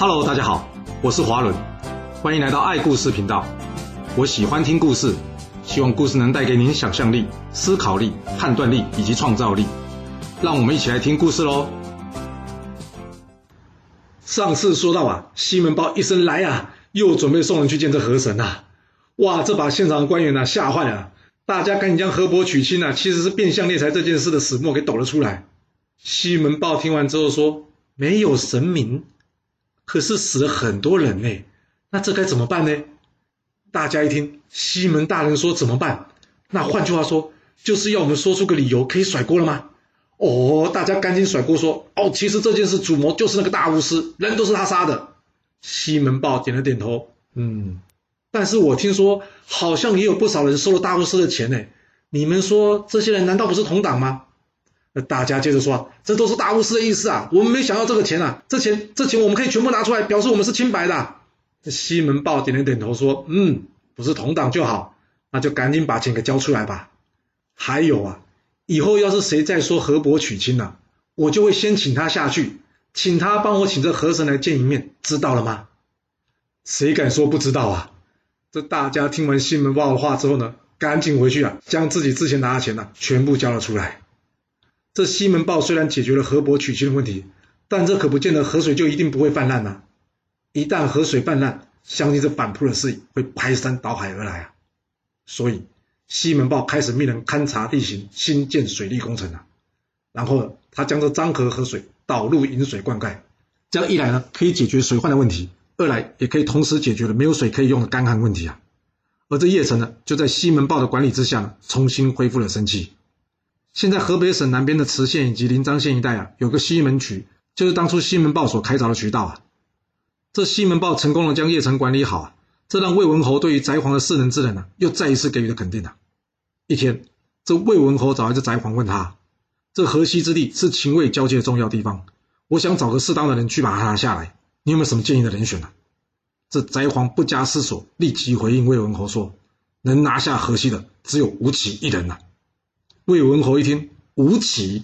Hello，大家好，我是华伦，欢迎来到爱故事频道。我喜欢听故事，希望故事能带给您想象力、思考力、判断力以及创造力。让我们一起来听故事喽。上次说到啊，西门豹一声来啊，又准备送人去见这河神呐。哇，这把现场的官员呐吓坏了，大家赶紧将河伯娶亲呐，其实是变相猎财这件事的始末给抖了出来。西门豹听完之后说：“没有神明。”可是死了很多人呢，那这该怎么办呢？大家一听西门大人说怎么办，那换句话说就是要我们说出个理由，可以甩锅了吗？哦，大家赶紧甩锅说哦，其实这件事主谋就是那个大巫师，人都是他杀的。西门豹点了点头，嗯，但是我听说好像也有不少人收了大巫师的钱呢，你们说这些人难道不是同党吗？那大家接着说，这都是大巫师的意思啊！我们没想要这个钱啊，这钱这钱我们可以全部拿出来，表示我们是清白的。这西门豹点了点头说：“嗯，不是同党就好，那就赶紧把钱给交出来吧。还有啊，以后要是谁再说河伯娶亲了，我就会先请他下去，请他帮我请这河神来见一面，知道了吗？谁敢说不知道啊？这大家听完西门豹的话之后呢，赶紧回去啊，将自己之前拿的钱呢全部交了出来。”这西门豹虽然解决了河伯娶亲的问题，但这可不见得河水就一定不会泛滥呐。一旦河水泛滥，相信这反扑的势力会排山倒海而来啊。所以西门豹开始命人勘察地形，新建水利工程啊。然后他将这漳河河水导入引水灌溉，这样一来呢，可以解决水患的问题；二来也可以同时解决了没有水可以用的干旱问题啊。而这邺城呢，就在西门豹的管理之下，重新恢复了生气。现在河北省南边的磁县以及临漳县一带啊，有个西门渠，就是当初西门豹所开凿的渠道啊。这西门豹成功的将邺城管理好啊，这让魏文侯对于翟皇的世能之能呢，又再一次给予了肯定啊。一天，这魏文侯找来这翟皇问他：这河西之地是秦魏交界的重要地方，我想找个适当的人去把它拿下来，你有没有什么建议的人选呢？这翟皇不加思索，立即回应魏文侯说：能拿下河西的只有吴起一人呐。魏文侯一听，吴起，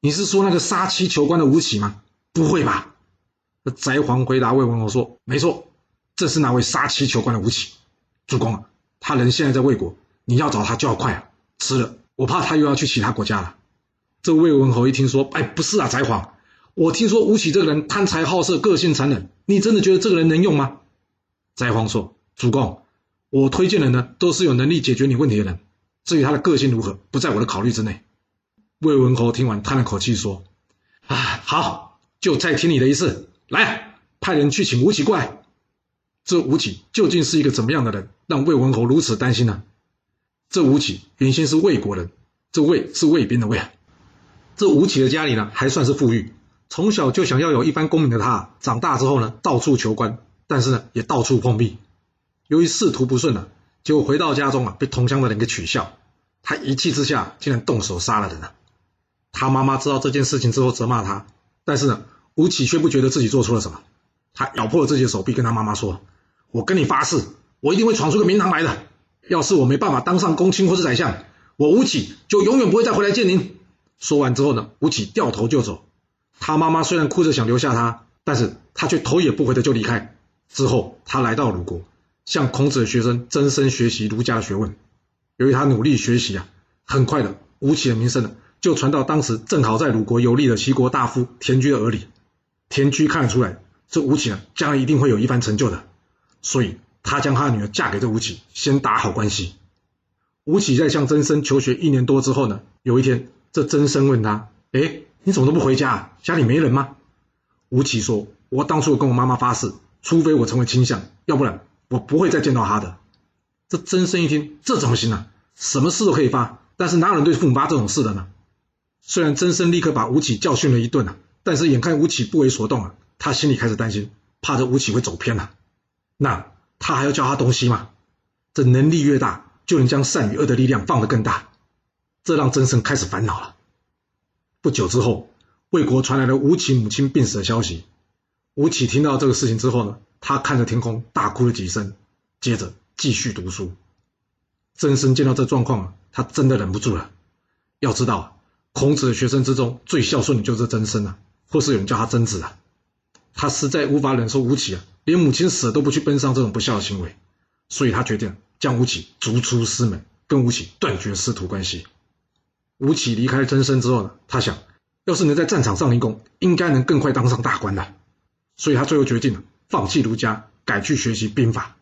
你是说那个杀妻求官的吴起吗？不会吧？那翟皇回答魏文侯说：“没错，这是那位杀妻求官的吴起。主公啊，他人现在在魏国，你要找他就要快啊，迟了我怕他又要去其他国家了。”这魏文侯一听说，哎，不是啊，翟皇，我听说吴起这个人贪财好色，个性残忍，你真的觉得这个人能用吗？翟皇说：“主公，我推荐的呢，都是有能力解决你问题的人。”至于他的个性如何，不在我的考虑之内。魏文侯听完，叹了口气说：“啊，好，就再听你的一次，来，派人去请吴起过来。这吴起究竟是一个怎么样的人，让魏文侯如此担心呢？这吴起原先是魏国人，这魏是魏兵的魏啊。这吴起的家里呢，还算是富裕，从小就想要有一番功名的他，长大之后呢，到处求官，但是呢，也到处碰壁。由于仕途不顺呢。”结果回到家中啊，被同乡的人给取笑，他一气之下竟然动手杀了人啊！他妈妈知道这件事情之后责骂他，但是呢，吴起却不觉得自己做错了什么，他咬破了自己的手臂，跟他妈妈说：“我跟你发誓，我一定会闯出个名堂来的。要是我没办法当上公卿或是宰相，我吴起就永远不会再回来见您。”说完之后呢，吴起掉头就走。他妈妈虽然哭着想留下他，但是他却头也不回的就离开。之后他来到鲁国。向孔子的学生真身学习儒家学问。由于他努力学习啊，很快的吴起的名声呢就传到当时正好在鲁国游历的齐国大夫田居的耳里。田居看得出来，这吴起呢将来一定会有一番成就的，所以他将他的女儿嫁给这吴起，先打好关系。吴起在向真身求学一年多之后呢，有一天这真身问他：“哎，你怎么都不回家啊？家里没人吗？”吴起说：“我当初跟我妈妈发誓，除非我成为卿相，要不然。”我不会再见到他的。这曾生一听，这怎么行呢？什么事都可以发，但是哪有人对父母发这种事的呢？虽然曾生立刻把吴起教训了一顿啊，但是眼看吴起不为所动啊，他心里开始担心，怕这吴起会走偏了。那他还要教他东西吗？这能力越大，就能将善与恶的力量放得更大。这让曾生开始烦恼了。不久之后，魏国传来了吴起母亲病死的消息。吴起听到这个事情之后呢？他看着天空，大哭了几声，接着继续读书。曾参见到这状况，他真的忍不住了。要知道，孔子的学生之中最孝顺的就是曾参啊，或是有人叫他曾子啊。他实在无法忍受吴起啊，连母亲死了都不去奔丧这种不孝的行为，所以他决定将吴起逐出师门，跟吴起断绝师徒关系。吴起离开真身之后呢，他想，要是能在战场上立功，应该能更快当上大官的，所以他最后决定了放弃儒家，改去学习兵法。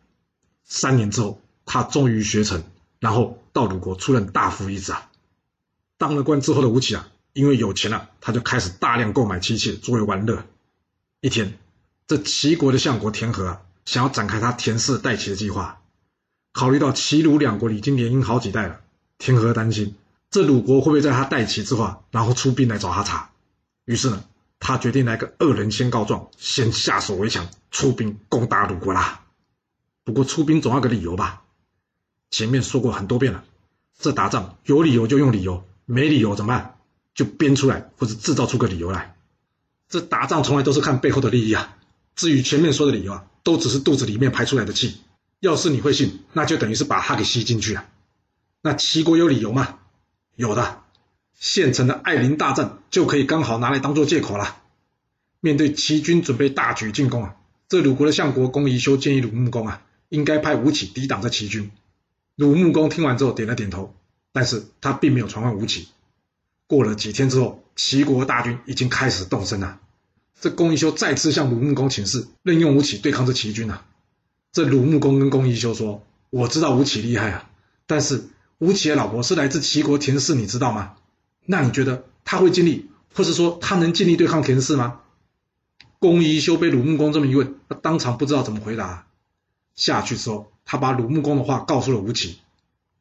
三年之后，他终于学成，然后到鲁国出任大夫一职啊。当了官之后的吴起啊，因为有钱了，他就开始大量购买妻妾作为玩乐。一天，这齐国的相国田和啊，想要展开他田氏代齐的计划。考虑到齐鲁两国已经联姻好几代了，田和担心这鲁国会不会在他代齐之后，然后出兵来找他茬。于是呢，他决定来个恶人先告状，先下手为强，出兵攻打鲁国啦。不过出兵总要个理由吧？前面说过很多遍了，这打仗有理由就用理由。没理由怎么办？就编出来或者制造出个理由来。这打仗从来都是看背后的利益啊。至于前面说的理由啊，都只是肚子里面排出来的气。要是你会信，那就等于是把它给吸进去了。那齐国有理由吗？有的。现成的艾陵大战就可以刚好拿来当做借口了。面对齐军准备大举进攻啊，这鲁国的相国公宜修建议鲁穆公啊，应该派吴起抵挡这齐军。鲁穆公听完之后点了点头。但是他并没有传唤吴起。过了几天之后，齐国大军已经开始动身了。这公宜修再次向鲁穆公请示，任用吴起对抗这齐军啊。这鲁穆公跟公宜修说：“我知道吴起厉害啊，但是吴起的老婆是来自齐国田氏，你知道吗？那你觉得他会尽力，或是说他能尽力对抗田氏吗？”公宜修被鲁穆公这么一问，他当场不知道怎么回答。下去之后，他把鲁穆公的话告诉了吴起。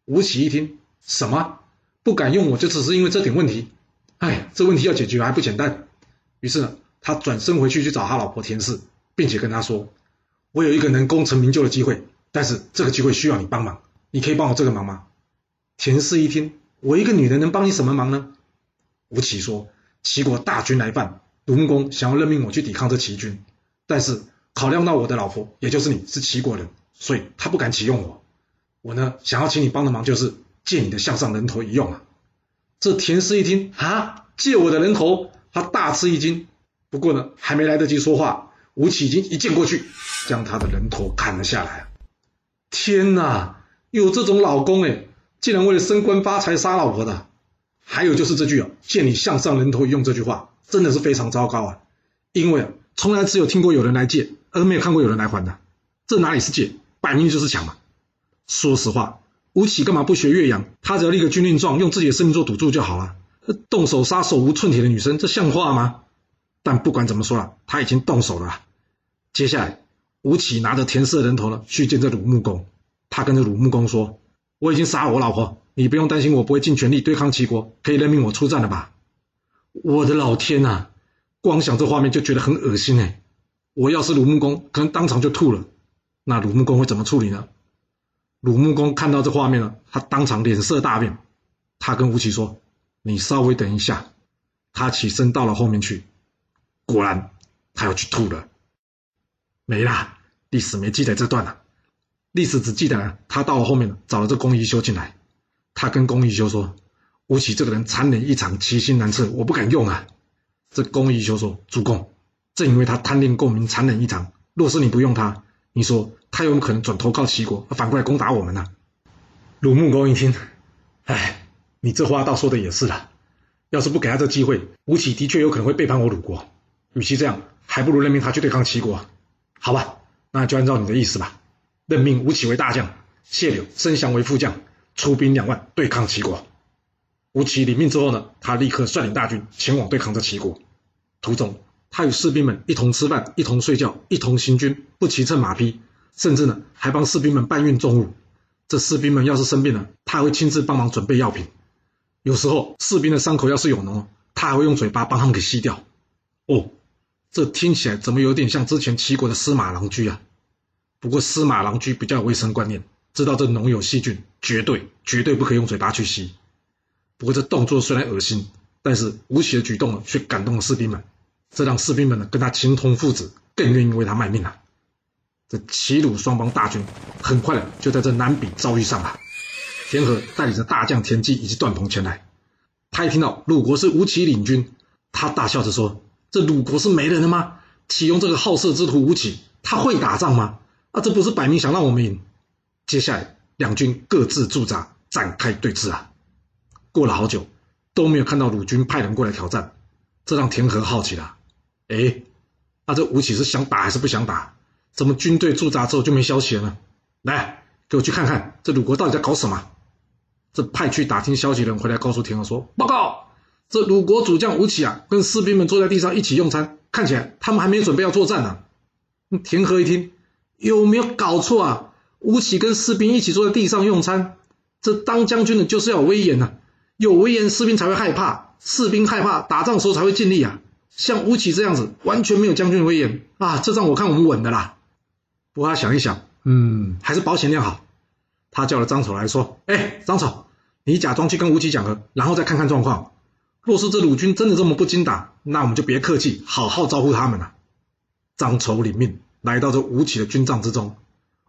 吴起一听。什么不敢用我，就只是因为这点问题。哎，这问题要解决还不简单。于是呢，他转身回去去找他老婆田氏，并且跟他说：“我有一个能功成名就的机会，但是这个机会需要你帮忙。你可以帮我这个忙吗？”田氏一听，我一个女人能帮你什么忙呢？吴起说：“齐国大军来犯，鲁穆公想要任命我去抵抗这齐军，但是考量到我的老婆，也就是你是齐国人，所以他不敢启用我。我呢，想要请你帮的忙就是。”借你的项上人头一用啊！这田氏一听啊，借我的人头，他大吃一惊。不过呢，还没来得及说话，吴起已经一剑过去，将他的人头砍了下来。天哪，有这种老公哎，竟然为了升官发财杀老婆的！还有就是这句啊，借你项上人头一用这句话，真的是非常糟糕啊！因为啊，从来只有听过有人来借，而没有看过有人来还的。这哪里是借，摆明就是抢嘛！说实话。吴起干嘛不学岳阳？他只要立个军令状，用自己的生命做赌注就好了。动手杀手无寸铁的女生，这像话吗？但不管怎么说了，他已经动手了。接下来，吴起拿着田氏人头呢，去见这鲁穆公。他跟着鲁穆公说：“我已经杀了我老婆，你不用担心，我不会尽全力对抗齐国，可以任命我出战了吧？”我的老天呐，光想这画面就觉得很恶心哎！我要是鲁穆公，可能当场就吐了。那鲁穆公会怎么处理呢？鲁穆公看到这画面了，他当场脸色大变。他跟吴起说：“你稍微等一下。”他起身到了后面去，果然他要去吐了。没啦，历史没记载这段了。历史只记得他到了后面找了这公宜修进来。他跟公宜修说：“吴起这个人残忍异常，其心难测，我不敢用啊。”这公宜修说：“主公，正因为他贪恋功名，残忍异常，若是你不用他。”你说他有可能转投靠齐国，反过来攻打我们呢？鲁穆公一听，哎，你这话倒说的也是了。要是不给他这机会，吴起的确有可能会背叛我鲁国。与其这样，还不如任命他去对抗齐国。好吧，那就按照你的意思吧，任命吴起为大将，谢柳、申祥为副将，出兵两万对抗齐国。吴起领命之后呢，他立刻率领大军前往对抗这齐国，途中。他与士兵们一同吃饭，一同睡觉，一同行军，不骑乘马匹，甚至呢还帮士兵们搬运重物。这士兵们要是生病了，他还会亲自帮忙准备药品。有时候士兵的伤口要是有脓，他还会用嘴巴帮他们给吸掉。哦，这听起来怎么有点像之前齐国的司马郎居啊？不过司马郎居比较有卫生观念，知道这脓有细菌，绝对绝对不可以用嘴巴去吸。不过这动作虽然恶心，但是吴起的举动呢，却感动了士兵们。这让士兵们呢跟他情同父子，更愿意为他卖命了。这齐鲁双方大军很快的就在这南比遭遇上了。田和带领着大将田忌以及段鹏前来。他一听到鲁国是吴起领军，他大笑着说：“这鲁国是没人了吗？启用这个好色之徒吴起，他会打仗吗？啊，这不是摆明想让我们赢？接下来两军各自驻扎，展开对峙啊。过了好久都没有看到鲁军派人过来挑战，这让田和好奇了。哎，那这吴起是想打还是不想打？怎么军队驻扎之后就没消息了呢？来，给我去看看这鲁国到底在搞什么。这派去打听消息的人回来告诉田和说：“报告，这鲁国主将吴起啊，跟士兵们坐在地上一起用餐，看起来他们还没准备要作战呢。”田和一听，有没有搞错啊？吴起跟士兵一起坐在地上用餐，这当将军的就是要有威严呐，有威严，士兵才会害怕，士兵害怕，打仗的时候才会尽力啊。像吴起这样子，完全没有将军的威严啊，这仗我看我们稳的啦。不过他想一想，嗯，还是保险点好。他叫了张丑来说：“哎，张丑，你假装去跟吴起讲和，然后再看看状况。若是这鲁军真的这么不经打，那我们就别客气，好好招呼他们了。”张丑领命来到这吴起的军帐之中。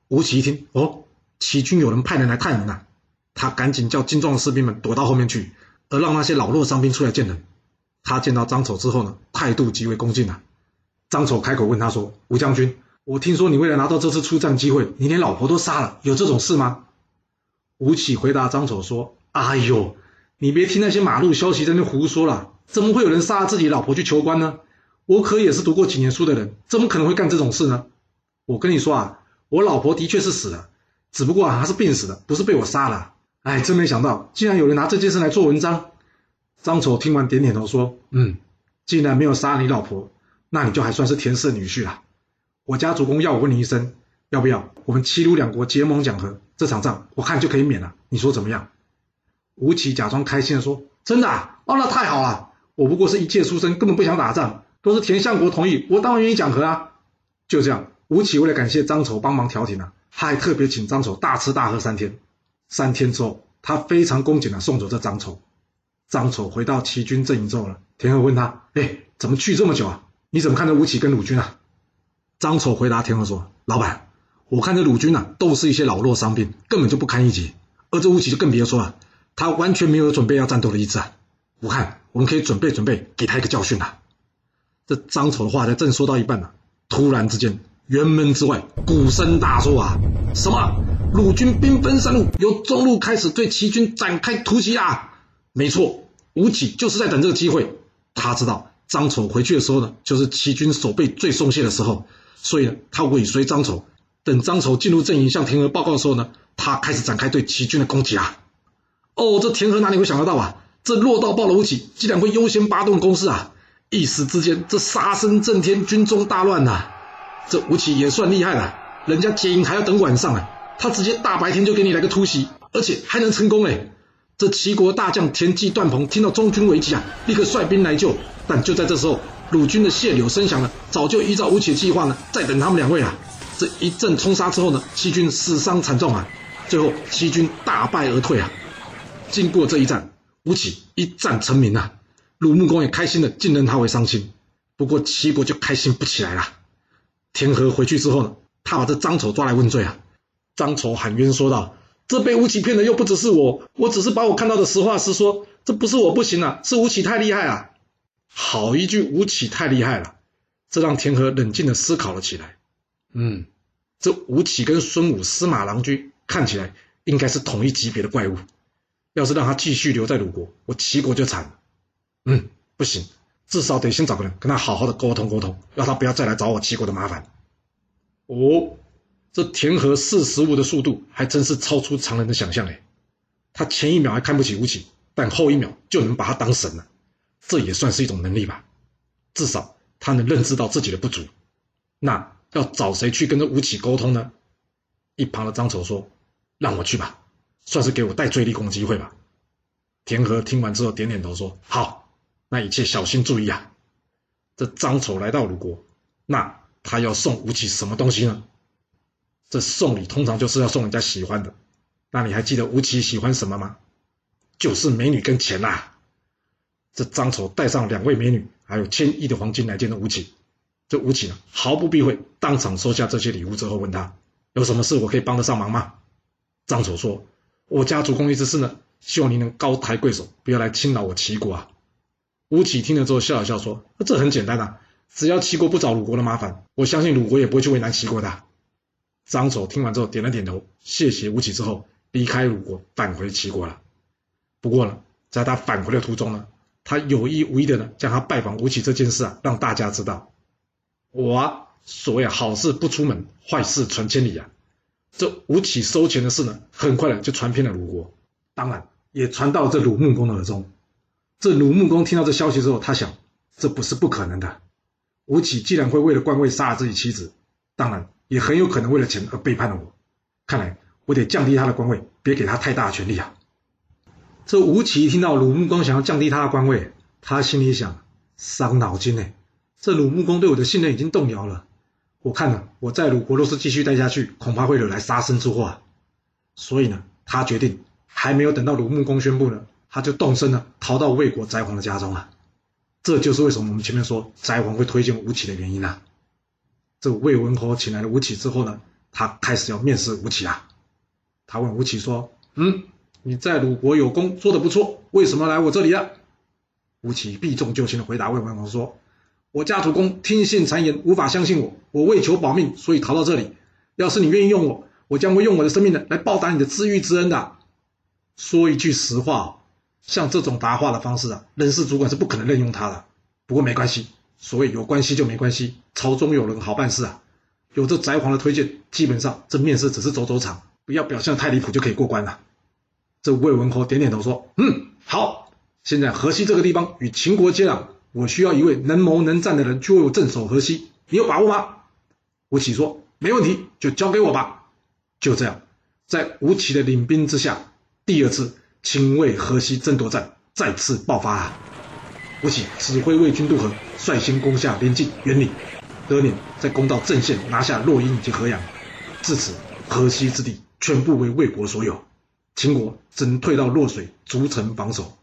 吴起一听，哦，齐军有人派人来探门啊，他赶紧叫精壮的士兵们躲到后面去，而让那些老弱伤兵出来见人。他见到张丑之后呢，态度极为恭敬啊。张丑开口问他说：“吴将军，我听说你为了拿到这次出战机会，你连老婆都杀了，有这种事吗？”吴起回答张丑说：“哎呦，你别听那些马路消息在那胡说了，怎么会有人杀自己老婆去求官呢？我可也是读过几年书的人，怎么可能会干这种事呢？我跟你说啊，我老婆的确是死了，只不过啊，她是病死的，不是被我杀了。哎，真没想到，竟然有人拿这件事来做文章。”张丑听完点点头说：“嗯，既然没有杀你老婆，那你就还算是田氏女婿了。我家主公要我问你一声。”要不要我们齐鲁两国结盟讲和？这场仗我看就可以免了，你说怎么样？吴起假装开心的说：“真的啊，哦，那太好了！我不过是一介书生，根本不想打仗，都是田相国同意，我当然愿意讲和啊。”就这样，吴起为了感谢张丑帮忙调停啊，他还特别请张丑大吃大喝三天。三天之后，他非常恭谨的送走这张丑。张丑回到齐军阵营之后呢，田和问他：“哎，怎么去这么久啊？你怎么看着吴起跟鲁军啊？”张丑回答田和说：“老板。”我看这鲁军呐，都是一些老弱伤兵，根本就不堪一击。而这吴起就更别说了，他完全没有准备要战斗的意志啊！我看我们可以准备准备，给他一个教训啊！这张丑的话才正说到一半呢，突然之间，辕门之外鼓声大作啊！什么？鲁军兵分三路，由中路开始对齐军展开突袭啊！没错，吴起就是在等这个机会。他知道张丑回去的时候呢，就是齐军守备最松懈的时候，所以呢，他尾随张丑。等张丑进入阵营向田和报告的时候呢，他开始展开对齐军的攻击啊！哦，这田和哪里会想得到啊？这弱到爆了吴起竟然会优先发动攻势啊！一时之间，这杀声震天，军中大乱呐！这吴起也算厉害了，人家结营还要等晚上啊，他直接大白天就给你来个突袭，而且还能成功哎！这齐国大将田忌、段鹏听到中军危急啊，立刻率兵来救。但就在这时候，鲁军的谢柳声响了，早就依照吴起的计划呢，在等他们两位啊！这一阵冲杀之后呢，齐军死伤惨重啊，最后齐军大败而退啊。经过这一战，吴起一战成名啊，鲁穆公也开心的敬认他为丧亲。不过齐国就开心不起来了。田和回去之后呢，他把这张丑抓来问罪啊。张丑喊冤说道：“这被吴起骗的又不只是我，我只是把我看到的实话实说，这不是我不行啊，是吴起太厉害啊。”好一句吴起太厉害了，这让田和冷静的思考了起来。嗯，这吴起跟孙武、司马郎君看起来应该是同一级别的怪物。要是让他继续留在鲁国，我齐国就惨了。嗯，不行，至少得先找个人跟他好好的沟通沟通，让他不要再来找我齐国的麻烦。哦，这田和四十五的速度还真是超出常人的想象哎。他前一秒还看不起吴起，但后一秒就能把他当神了，这也算是一种能力吧。至少他能认知到自己的不足。那。要找谁去跟这吴起沟通呢？一旁的张丑说：“让我去吧，算是给我戴罪立功的机会吧。”田和听完之后点点头说：“好，那一切小心注意啊。”这张丑来到鲁国，那他要送吴起什么东西呢？这送礼通常就是要送人家喜欢的。那你还记得吴起喜欢什么吗？就是美女跟钱啊。这张丑带上两位美女，还有千亿的黄金来见的吴起。这吴起呢，毫不避讳，当场收下这些礼物之后，问他有什么事我可以帮得上忙吗？张丑说：“我家主公意思是呢，希望您能高抬贵手，不要来侵扰我齐国啊。”吴起听了之后笑了笑说：“这很简单啊，只要齐国不找鲁国的麻烦，我相信鲁国也不会去为难齐国的。张丑听完之后点了点头，谢谢吴起之后，离开鲁国，返回齐国了。不过呢，在他返回的途中呢，他有意无意的呢，将他拜访吴起这件事啊，让大家知道。我，所谓好事不出门，坏事传千里啊。这吴起收钱的事呢，很快的就传遍了鲁国，当然也传到这鲁穆公的耳中。这鲁穆公听到这消息之后，他想，这不是不可能的。吴起既然会为了官位杀了自己妻子，当然也很有可能为了钱而背叛了我。看来我得降低他的官位，别给他太大的权力啊。这吴起一听到鲁穆公想要降低他的官位，他心里想，伤脑筋呢。这鲁穆公对我的信任已经动摇了。我看呢，我在鲁国若是继续待下去，恐怕会惹来杀身之祸。所以呢，他决定还没有等到鲁穆公宣布呢，他就动身了，逃到魏国翟皇的家中了。这就是为什么我们前面说翟皇会推荐吴起的原因啊。这魏文侯请来了吴起之后呢，他开始要面试吴起啊。他问吴起说：“嗯，你在鲁国有功，做得不错，为什么来我这里啊？”吴起避重就轻的回答魏文侯说。我家主公听信谗言，无法相信我。我为求保命，所以逃到这里。要是你愿意用我，我将会用我的生命呢来报答你的知遇之恩的。说一句实话，像这种答话的方式啊，人事主管是不可能任用他的。不过没关系，所谓有关系就没关系，朝中有人好办事啊。有这翟皇的推荐，基本上这面试只是走走场，不要表现太离谱就可以过关了。这魏文侯点点头说：“嗯，好。现在河西这个地方与秦国接壤。”我需要一位能谋能战的人去为我镇守河西，你有把握吗？吴起说：“没问题，就交给我吧。”就这样，在吴起的领兵之下，第二次秦魏河西争夺战再次爆发啊！吴起指挥魏军渡河，率先攻下临近原岭。德年再攻到郑县，拿下洛阴以及河阳。至此，河西之地全部为魏国所有，秦国只能退到洛水逐城防守。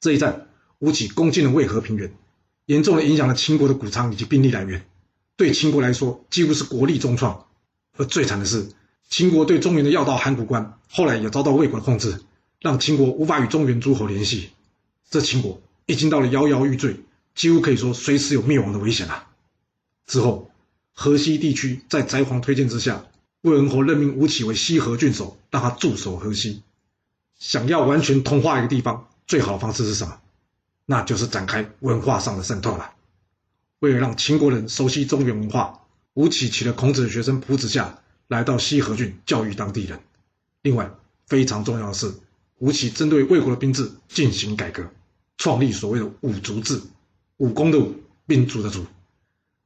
这一战。吴起攻进了渭河平原，严重的影响了秦国的谷仓以及兵力来源，对秦国来说几乎是国力重创。而最惨的是，秦国对中原的要道函谷关后来也遭到魏国的控制，让秦国无法与中原诸侯联系。这秦国已经到了摇摇欲坠，几乎可以说随时有灭亡的危险了。之后，河西地区在翟皇推荐之下，魏文侯任命吴起为西河郡守，让他驻守河西。想要完全同化一个地方，最好的方式是什么？那就是展开文化上的渗透了。为了让秦国人熟悉中原文化，吴起请了孔子的学生卜子夏来到西河郡教育当地人。另外，非常重要的是，吴起针对魏国的兵制进行改革，创立所谓的五族制，武功的武，兵卒的卒。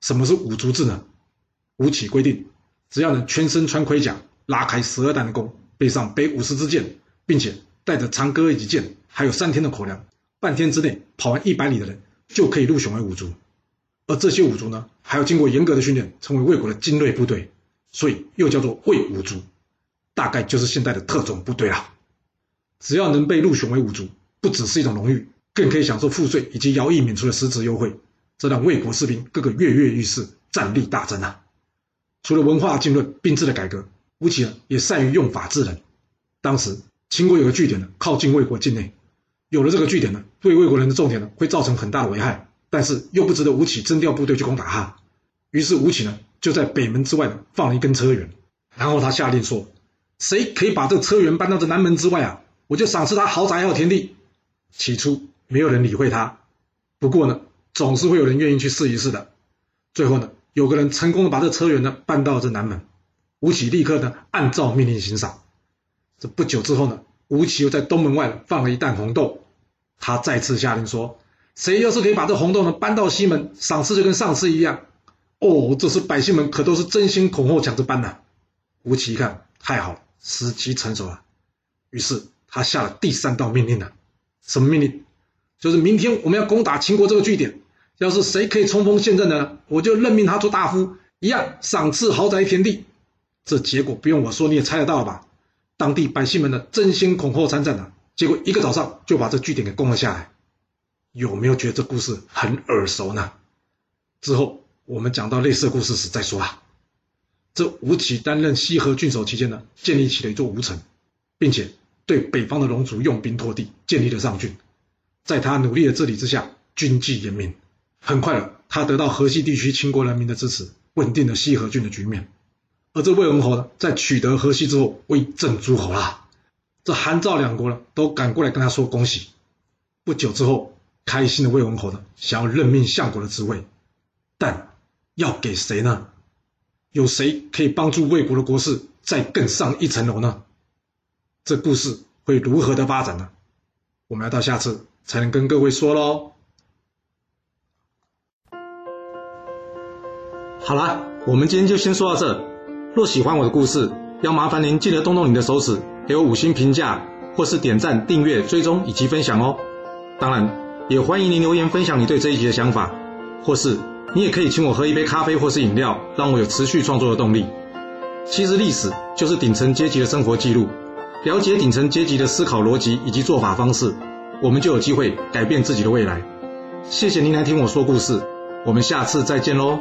什么是五族制呢？吴起规定，只要能全身穿盔甲，拉开十二担的弓，背上背五十支箭，并且带着长戈以及剑，还有三天的口粮。半天之内跑完一百里的人就可以入选为五族，而这些五族呢，还要经过严格的训练，成为魏国的精锐部队，所以又叫做魏五族，大概就是现在的特种部队了。只要能被入选为五族，不只是一种荣誉，更可以享受赋税以及徭役免除的实质优惠，这让魏国士兵个个跃跃欲试，战力大增啊！除了文化浸润、兵制的改革，吴起呢也善于用法治人。当时秦国有个据点呢，靠近魏国境内。有了这个据点呢，对魏国人的重点呢会造成很大的危害，但是又不值得吴起征调部队去攻打他。于是吴起呢就在北门之外呢放了一根车辕，然后他下令说：“谁可以把这车辕搬到这南门之外啊，我就赏赐他豪宅还有田地。”起初没有人理会他，不过呢总是会有人愿意去试一试的。最后呢有个人成功的把这车辕呢搬到这南门，吴起立刻呢按照命令行赏。这不久之后呢。吴起又在东门外放了一担红豆，他再次下令说：“谁要是可以把这红豆呢搬到西门，赏赐就跟上次一样。”哦，这时百姓们可都是争先恐后抢着搬呐。吴起一看，太好了，时机成熟了，于是他下了第三道命令了。什么命令？就是明天我们要攻打秦国这个据点，要是谁可以冲锋陷阵的，我就任命他做大夫，一样赏赐豪宅田地。这结果不用我说，你也猜得到吧？当地百姓们的争先恐后参战了，结果一个早上就把这据点给攻了下来。有没有觉得这故事很耳熟呢？之后我们讲到类似的故事时再说啊。这吴起担任西河郡守期间呢，建立起了一座吴城，并且对北方的龙族用兵拓地，建立了上郡。在他努力的治理之下，军纪严明，很快了，他得到河西地区秦国人民的支持，稳定了西河郡的局面。而这魏文侯呢，在取得河西之后，威震诸侯啦。这韩赵两国呢，都赶过来跟他说恭喜。不久之后，开心的魏文侯呢，想要任命相国的职位，但要给谁呢？有谁可以帮助魏国的国事再更上一层楼呢？这故事会如何的发展呢？我们要到下次才能跟各位说喽。好啦，我们今天就先说到这。若喜欢我的故事，要麻烦您记得动动你的手指，给我五星评价，或是点赞、订阅、追踪以及分享哦。当然，也欢迎您留言分享你对这一集的想法，或是你也可以请我喝一杯咖啡或是饮料，让我有持续创作的动力。其实历史就是顶层阶级的生活记录，了解顶层阶级的思考逻辑以及做法方式，我们就有机会改变自己的未来。谢谢您来听我说故事，我们下次再见喽。